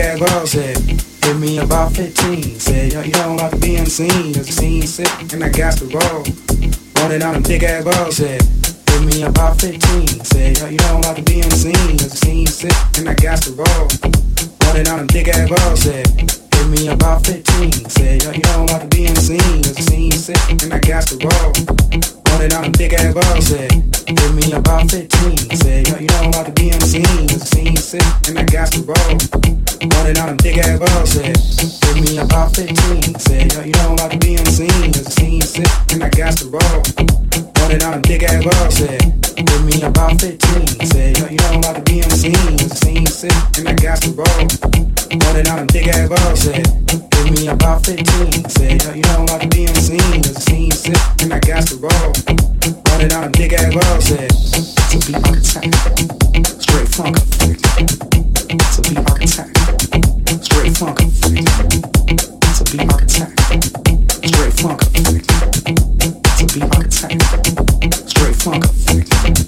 ass roll. Said, give me about 15. Said, yo, you know I'm about to be in the scene. There's a scene sick, and I got to roll. Rolling down a big ass roll. Said, give me about 15. Said, yo, you know I'm about to be in the scene. There's a scene sick, and I got to roll. Rolling down a big ass roll. Said, Give me about 15. Said, yo, you know I'm about to be in the scene. There's a scene sick, and I got to roll. Running out a big ass ball, say, give me about 15. Say, yo, you know I'm about to be in the scene. A scene sick, and I got to roll. Running out a big ass ball, say, give me about 15. Say, yo, you know I'm about to be in the scene. A scene sick, and I got to roll. Running out a big ass ball, say, give me about 15. Say, yo, you know I'm about to be in the scene. A scene sick, and I got to roll. Running out a big ass ball said, give me about 15. Said, yo, you know I'm about to be in the scene. A scene sick, and I got to roll. Running out a big ass straight funk. Straight funk. Straight funk. Straight funk.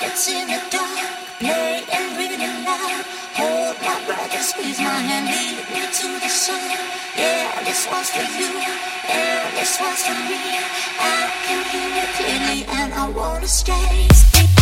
It's in the dark. Play and read it loud. Hold my breath and squeeze my hand. Lead me to the sun. Yeah, this one's for you. Yeah, this one's for me. I can hear it clearly and I wanna stay.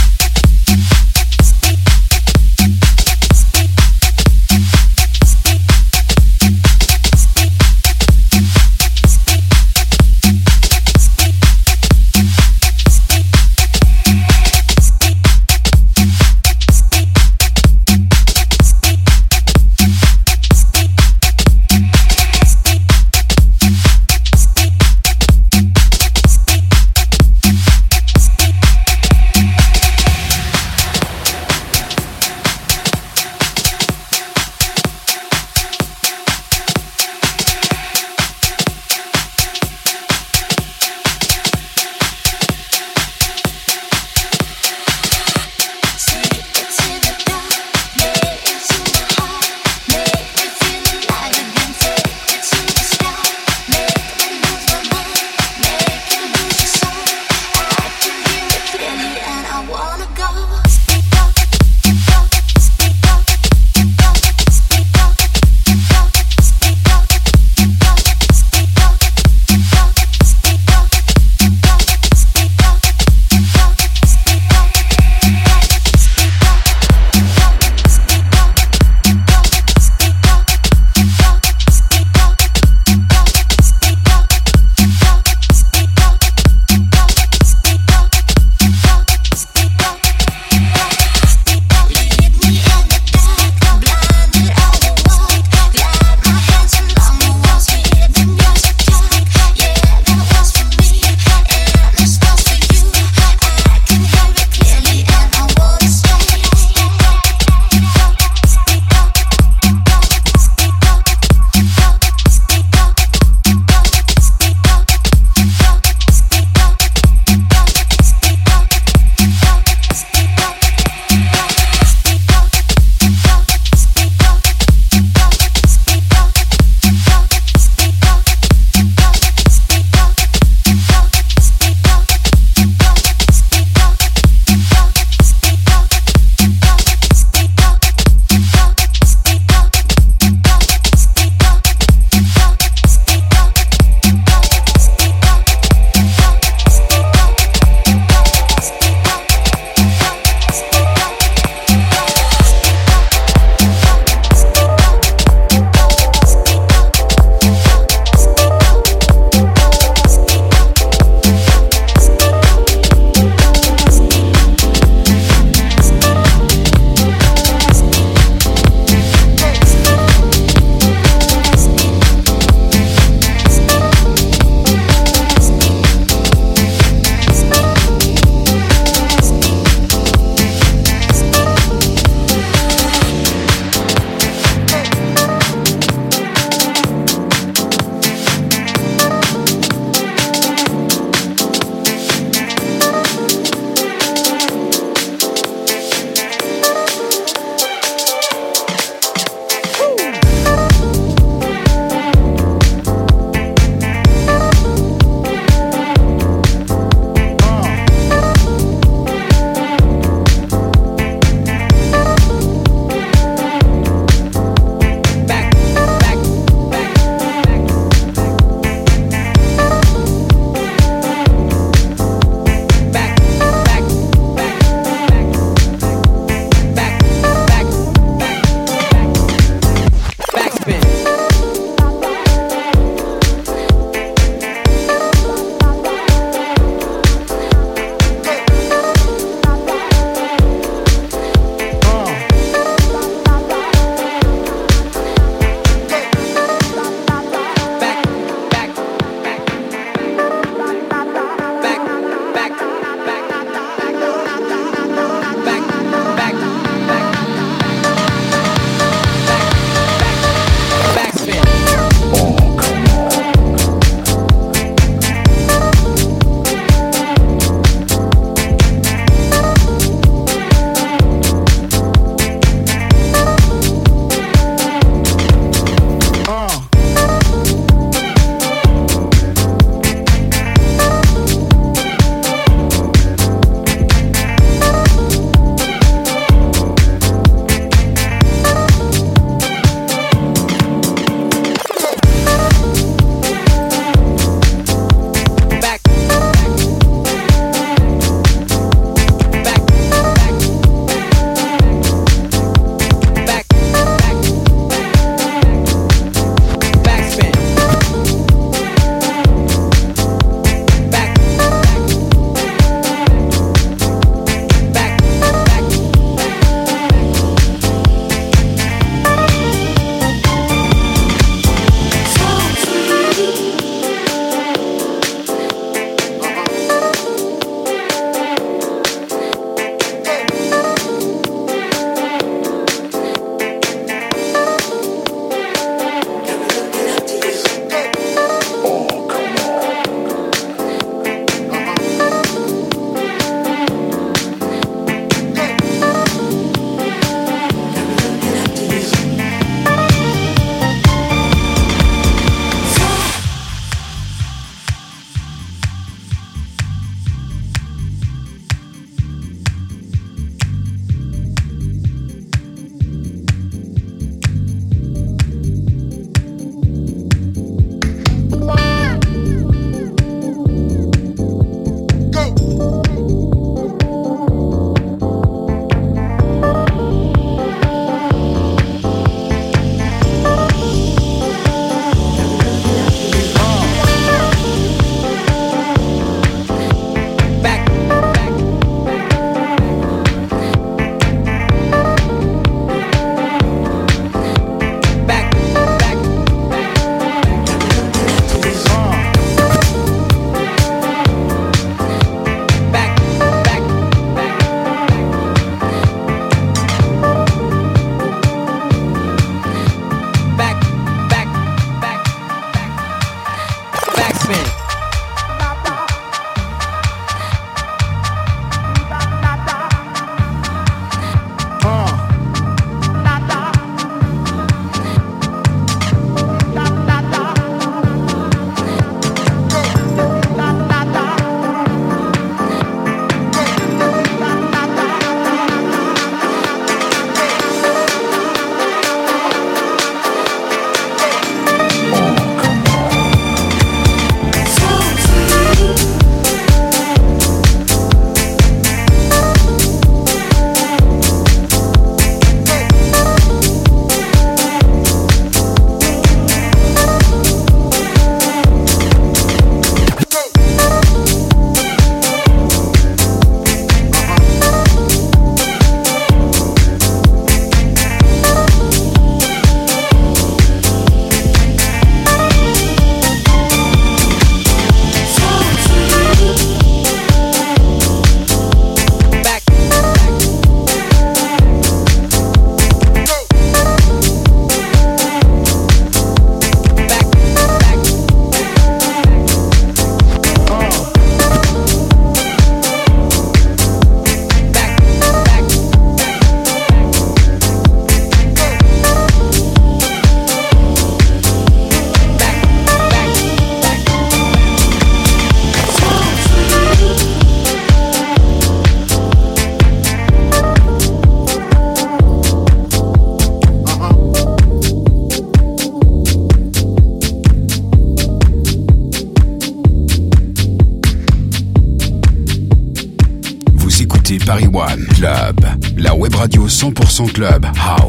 Club, la web radio 100% club, house